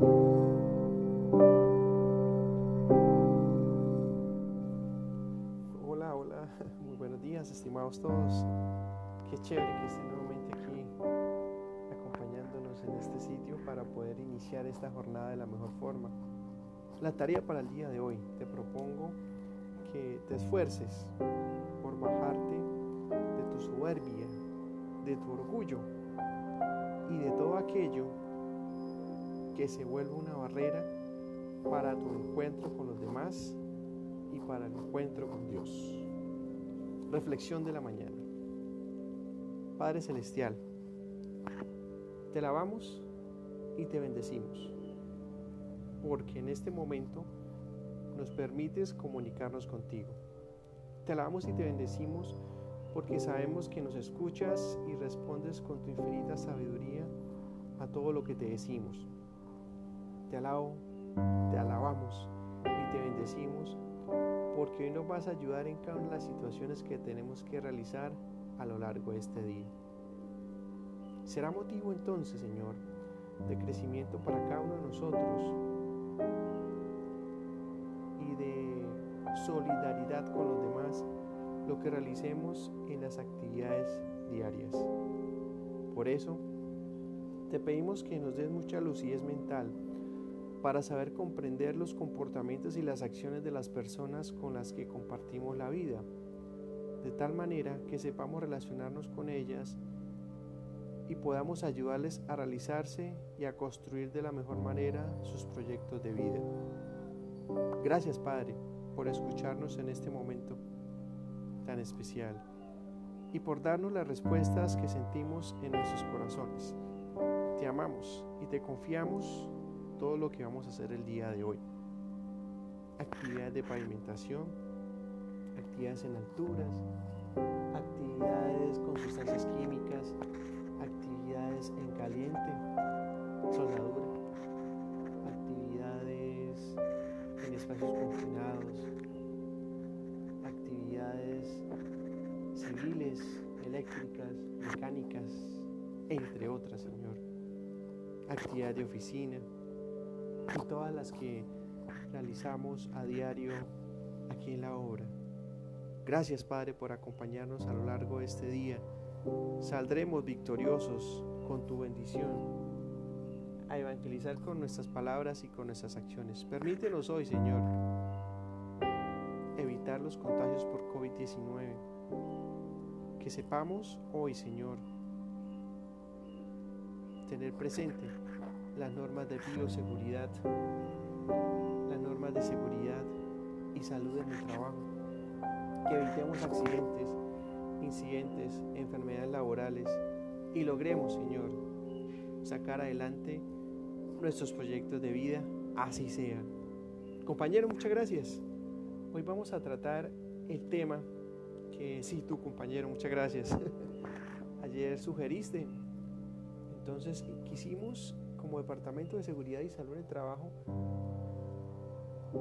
Hola, hola, muy buenos días, estimados todos. Qué chévere que estén nuevamente aquí acompañándonos en este sitio para poder iniciar esta jornada de la mejor forma. La tarea para el día de hoy, te propongo que te esfuerces por bajarte de tu soberbia, de tu orgullo y de todo aquello que se vuelve una barrera para tu encuentro con los demás y para el encuentro con Dios. Reflexión de la mañana. Padre Celestial, te alabamos y te bendecimos, porque en este momento nos permites comunicarnos contigo. Te alabamos y te bendecimos porque sabemos que nos escuchas y respondes con tu infinita sabiduría a todo lo que te decimos. Te alabo, te alabamos y te bendecimos porque hoy nos vas a ayudar en cada una de las situaciones que tenemos que realizar a lo largo de este día. Será motivo entonces, Señor, de crecimiento para cada uno de nosotros y de solidaridad con los demás lo que realicemos en las actividades diarias. Por eso, te pedimos que nos des mucha lucidez mental para saber comprender los comportamientos y las acciones de las personas con las que compartimos la vida, de tal manera que sepamos relacionarnos con ellas y podamos ayudarles a realizarse y a construir de la mejor manera sus proyectos de vida. Gracias Padre por escucharnos en este momento tan especial y por darnos las respuestas que sentimos en nuestros corazones. Te amamos y te confiamos todo lo que vamos a hacer el día de hoy. Actividades de pavimentación, actividades en alturas, actividades con sustancias químicas, actividades en caliente, soldadura, actividades en espacios confinados, actividades civiles, eléctricas, mecánicas, entre otras, Señor. Actividad de oficina, y todas las que realizamos a diario aquí en la obra. Gracias Padre por acompañarnos a lo largo de este día. Saldremos victoriosos con tu bendición a evangelizar con nuestras palabras y con nuestras acciones. Permítenos hoy, Señor, evitar los contagios por COVID-19. Que sepamos hoy, Señor, tener presente las normas de bioseguridad, las normas de seguridad y salud en el trabajo, que evitemos accidentes, incidentes, enfermedades laborales y logremos, Señor, sacar adelante nuestros proyectos de vida, así sean. Compañero, muchas gracias. Hoy vamos a tratar el tema que sí, tu compañero, muchas gracias. Ayer sugeriste. Entonces quisimos como Departamento de Seguridad y Salud en el Trabajo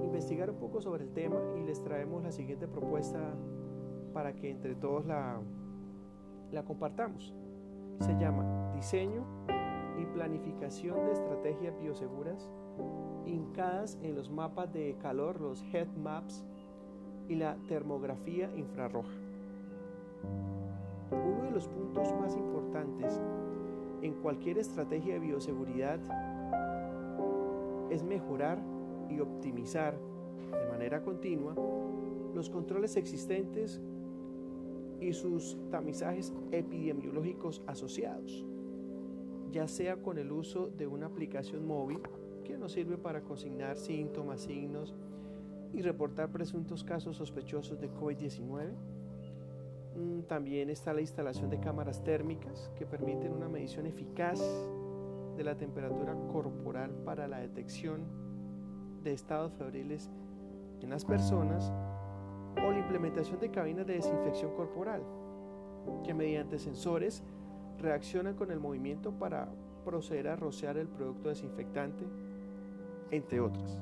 investigar un poco sobre el tema y les traemos la siguiente propuesta para que entre todos la, la compartamos. Se llama Diseño y Planificación de Estrategias Bioseguras hincadas en los mapas de calor, los head maps y la termografía infrarroja. Uno de los puntos más importantes en cualquier estrategia de bioseguridad es mejorar y optimizar de manera continua los controles existentes y sus tamizajes epidemiológicos asociados, ya sea con el uso de una aplicación móvil que nos sirve para consignar síntomas, signos y reportar presuntos casos sospechosos de COVID-19, Mm, también está la instalación de cámaras térmicas que permiten una medición eficaz de la temperatura corporal para la detección de estados febriles en las personas o la implementación de cabinas de desinfección corporal que mediante sensores reaccionan con el movimiento para proceder a rociar el producto desinfectante, entre otras.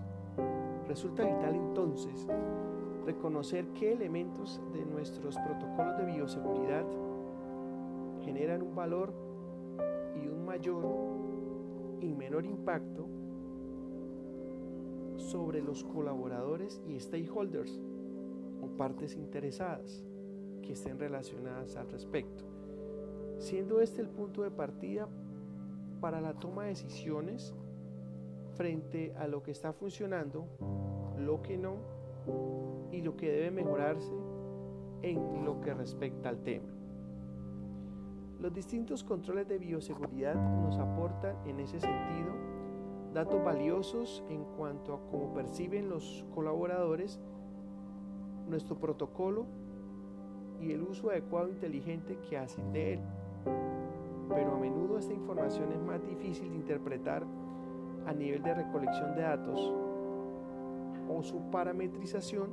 Resulta vital entonces reconocer qué elementos de nuestros protocolos de bioseguridad generan un valor y un mayor y menor impacto sobre los colaboradores y stakeholders o partes interesadas que estén relacionadas al respecto, siendo este el punto de partida para la toma de decisiones frente a lo que está funcionando, lo que no y lo que debe mejorarse en lo que respecta al tema. Los distintos controles de bioseguridad nos aportan en ese sentido datos valiosos en cuanto a cómo perciben los colaboradores nuestro protocolo y el uso adecuado e inteligente que hacen de él. Pero a menudo esta información es más difícil de interpretar a nivel de recolección de datos o su parametrización,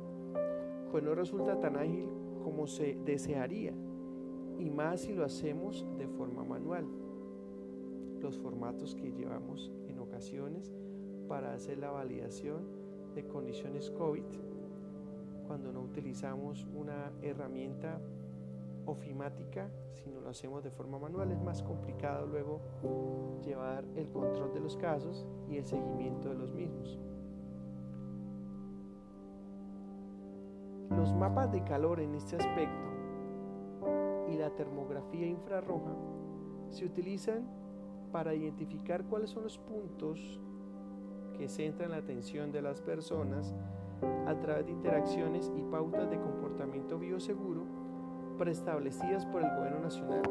pues no resulta tan ágil como se desearía, y más si lo hacemos de forma manual. Los formatos que llevamos en ocasiones para hacer la validación de condiciones COVID cuando no utilizamos una herramienta ofimática, si no lo hacemos de forma manual, es más complicado luego llevar el control de los casos y el seguimiento de los mismos. Los mapas de calor en este aspecto y la termografía infrarroja se utilizan para identificar cuáles son los puntos que centran la atención de las personas a través de interacciones y pautas de comportamiento bioseguro preestablecidas por el gobierno nacional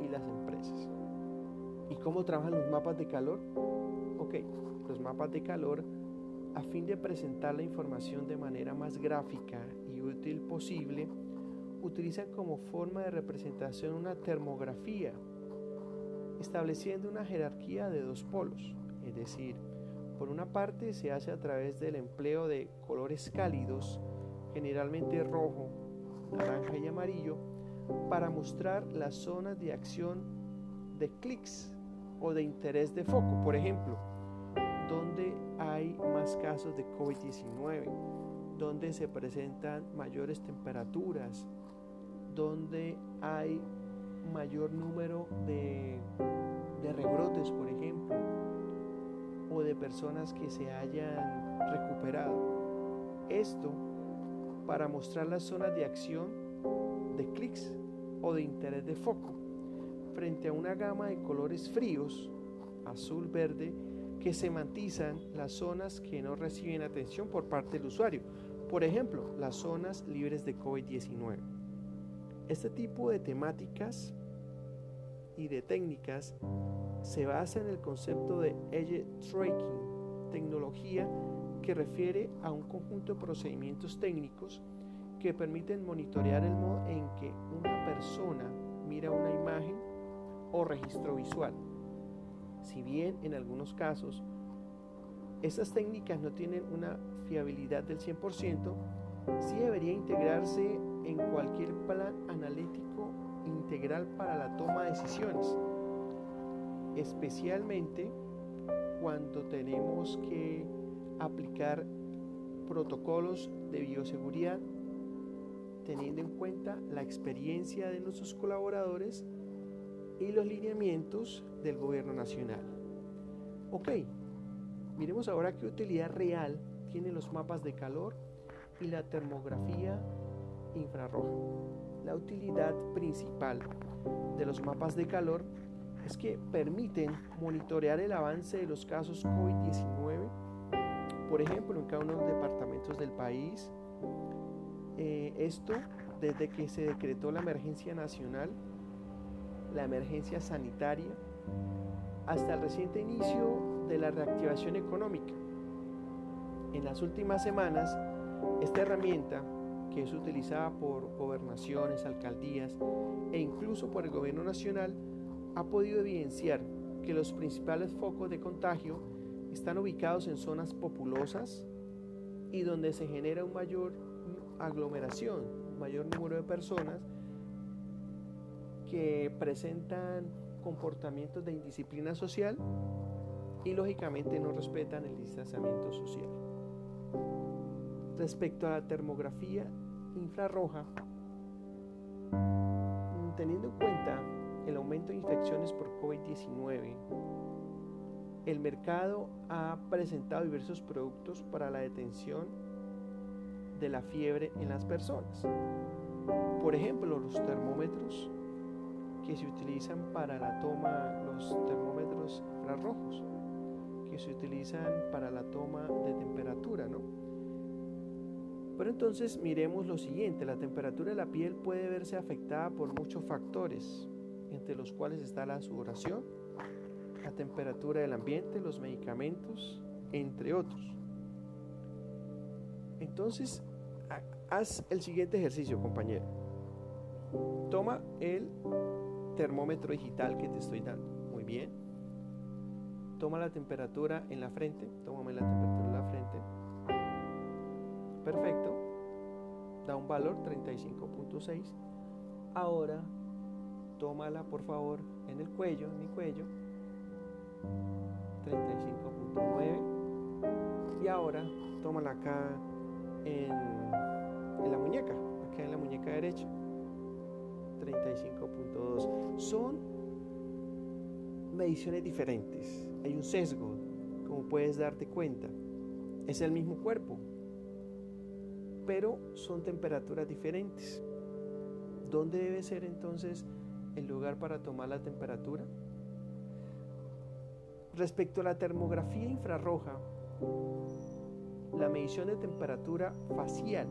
y las empresas. ¿Y cómo trabajan los mapas de calor? Ok, los mapas de calor a fin de presentar la información de manera más gráfica y útil posible, utilizan como forma de representación una termografía, estableciendo una jerarquía de dos polos, es decir, por una parte se hace a través del empleo de colores cálidos, generalmente rojo, naranja y amarillo, para mostrar las zonas de acción de clics o de interés de foco. Por ejemplo, donde hay más casos de COVID-19, donde se presentan mayores temperaturas, donde hay mayor número de, de rebrotes, por ejemplo, o de personas que se hayan recuperado. Esto para mostrar las zonas de acción de clics o de interés de foco frente a una gama de colores fríos, azul, verde, que semantizan las zonas que no reciben atención por parte del usuario. Por ejemplo, las zonas libres de COVID-19. Este tipo de temáticas y de técnicas se basa en el concepto de Edge Tracking, tecnología que refiere a un conjunto de procedimientos técnicos que permiten monitorear el modo en que una persona mira una imagen o registro visual. Si bien en algunos casos estas técnicas no tienen una fiabilidad del 100%, sí debería integrarse en cualquier plan analítico integral para la toma de decisiones, especialmente cuando tenemos que aplicar protocolos de bioseguridad teniendo en cuenta la experiencia de nuestros colaboradores y los lineamientos del gobierno nacional. Ok, miremos ahora qué utilidad real tienen los mapas de calor y la termografía infrarroja. La utilidad principal de los mapas de calor es que permiten monitorear el avance de los casos COVID-19, por ejemplo, en cada uno de los departamentos del país. Eh, esto desde que se decretó la emergencia nacional, la emergencia sanitaria, hasta el reciente inicio de la reactivación económica. En las últimas semanas, esta herramienta que es utilizada por gobernaciones, alcaldías e incluso por el gobierno nacional, ha podido evidenciar que los principales focos de contagio están ubicados en zonas populosas y donde se genera una mayor aglomeración, un mayor número de personas que presentan comportamientos de indisciplina social y lógicamente no respetan el distanciamiento social. Respecto a la termografía infrarroja, teniendo en cuenta el aumento de infecciones por COVID-19 el mercado ha presentado diversos productos para la detención de la fiebre en las personas. Por ejemplo, los termómetros que se utilizan para la toma, los termómetros infrarrojos, que se utilizan para la toma de temperatura, ¿no? Pero entonces miremos lo siguiente, la temperatura de la piel puede verse afectada por muchos factores, entre los cuales está la sudoración, la temperatura del ambiente, los medicamentos, entre otros. Entonces, haz el siguiente ejercicio, compañero. Toma el termómetro digital que te estoy dando. Muy bien. Toma la temperatura en la frente. Tómame la temperatura en la frente. Perfecto. Da un valor 35.6. Ahora, tómala por favor en el cuello, en mi cuello. 35.9. Y ahora, tómala acá en, en la muñeca, acá en la muñeca derecha. 35.2. Son mediciones diferentes. Hay un sesgo, como puedes darte cuenta. Es el mismo cuerpo, pero son temperaturas diferentes. ¿Dónde debe ser entonces el lugar para tomar la temperatura? Respecto a la termografía infrarroja, la medición de temperatura facial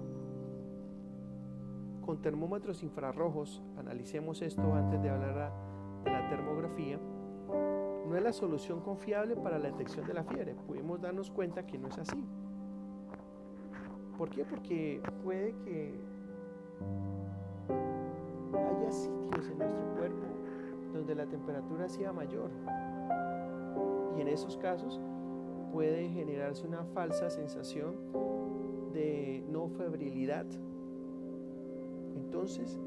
con termómetros infrarrojos, analicemos esto antes de hablar de la termografía, no es la solución confiable para la detección de la fiebre. Pudimos darnos cuenta que no es así. ¿Por qué? Porque puede que haya sitios en nuestro cuerpo donde la temperatura sea mayor. Y en esos casos puede generarse una falsa sensación de no febrilidad entonces,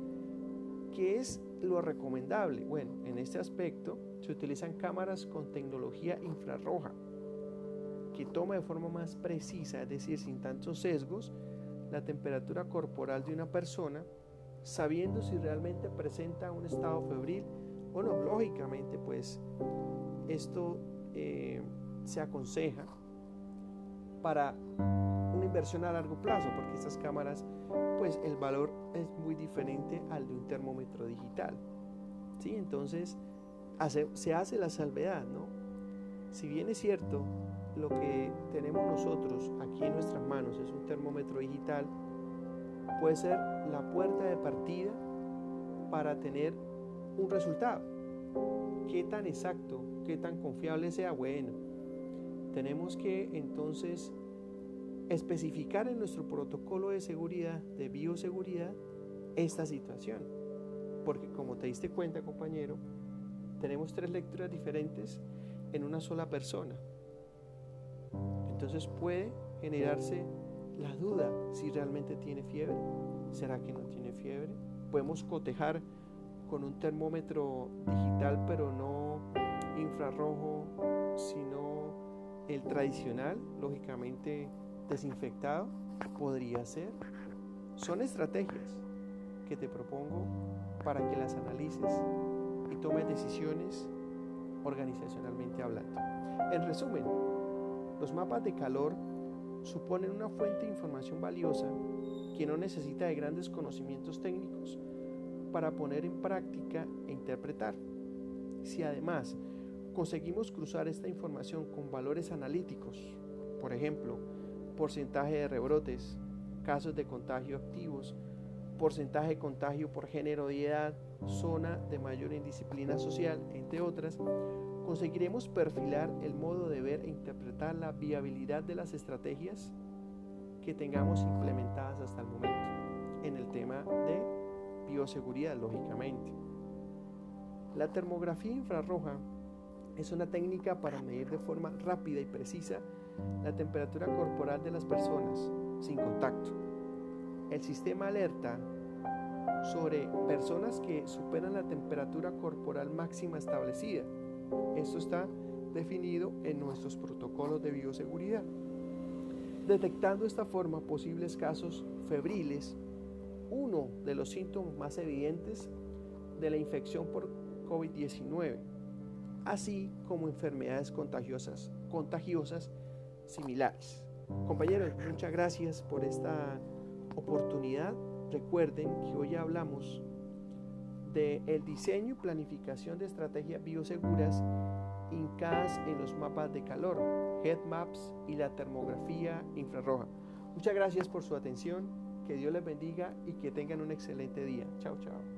¿qué es lo recomendable? Bueno, en este aspecto se utilizan cámaras con tecnología infrarroja que toma de forma más precisa, es decir, sin tantos sesgos, la temperatura corporal de una persona, sabiendo si realmente presenta un estado febril o no. Lógicamente, pues esto eh, se aconseja para una inversión a largo plazo, porque estas cámaras pues el valor es muy diferente al de un termómetro digital. ¿sí? Entonces se hace la salvedad, ¿no? Si bien es cierto, lo que tenemos nosotros aquí en nuestras manos es un termómetro digital, puede ser la puerta de partida para tener un resultado. ¿Qué tan exacto, qué tan confiable sea? Bueno, tenemos que entonces especificar en nuestro protocolo de seguridad, de bioseguridad, esta situación. Porque como te diste cuenta, compañero, tenemos tres lecturas diferentes en una sola persona. Entonces puede generarse la duda si realmente tiene fiebre. ¿Será que no tiene fiebre? Podemos cotejar con un termómetro digital, pero no infrarrojo, sino el tradicional, lógicamente desinfectado? Podría ser. Son estrategias que te propongo para que las analices y tomes decisiones organizacionalmente hablando. En resumen, los mapas de calor suponen una fuente de información valiosa que no necesita de grandes conocimientos técnicos para poner en práctica e interpretar. Si además conseguimos cruzar esta información con valores analíticos, por ejemplo, porcentaje de rebrotes, casos de contagio activos, porcentaje de contagio por género y edad, zona de mayor indisciplina social, entre otras, conseguiremos perfilar el modo de ver e interpretar la viabilidad de las estrategias que tengamos implementadas hasta el momento en el tema de bioseguridad, lógicamente. La termografía infrarroja es una técnica para medir de forma rápida y precisa la temperatura corporal de las personas sin contacto. El sistema alerta sobre personas que superan la temperatura corporal máxima establecida. Esto está definido en nuestros protocolos de bioseguridad. Detectando de esta forma posibles casos febriles, uno de los síntomas más evidentes de la infección por COVID-19 así como enfermedades contagiosas, contagiosas similares. Compañeros, muchas gracias por esta oportunidad. Recuerden que hoy hablamos de el diseño y planificación de estrategias bioseguras hincadas en los mapas de calor, head maps y la termografía infrarroja. Muchas gracias por su atención, que Dios les bendiga y que tengan un excelente día. Chao, chao.